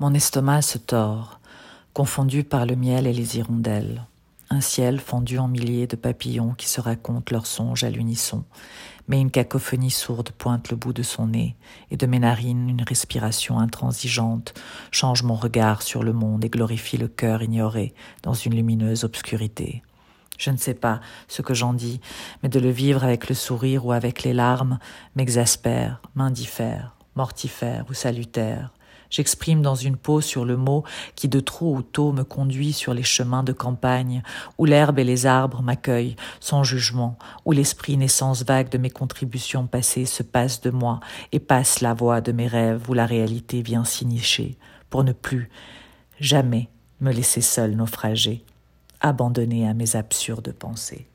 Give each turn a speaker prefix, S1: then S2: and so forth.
S1: Mon estomac se tord, confondu par le miel et les hirondelles. Un ciel fondu en milliers de papillons qui se racontent leurs songes à l'unisson, mais une cacophonie sourde pointe le bout de son nez, et de mes narines une respiration intransigeante change mon regard sur le monde et glorifie le cœur ignoré dans une lumineuse obscurité. Je ne sais pas ce que j'en dis, mais de le vivre avec le sourire ou avec les larmes m'exaspère, m'indiffère, mortifère ou salutaire. J'exprime dans une peau sur le mot qui de trop ou tôt me conduit sur les chemins de campagne, où l'herbe et les arbres m'accueillent sans jugement, où l'esprit naissance vague de mes contributions passées se passe de moi et passe la voix de mes rêves où la réalité vient s'y nicher, pour ne plus, jamais me laisser seul naufrager, abandonné à mes absurdes pensées.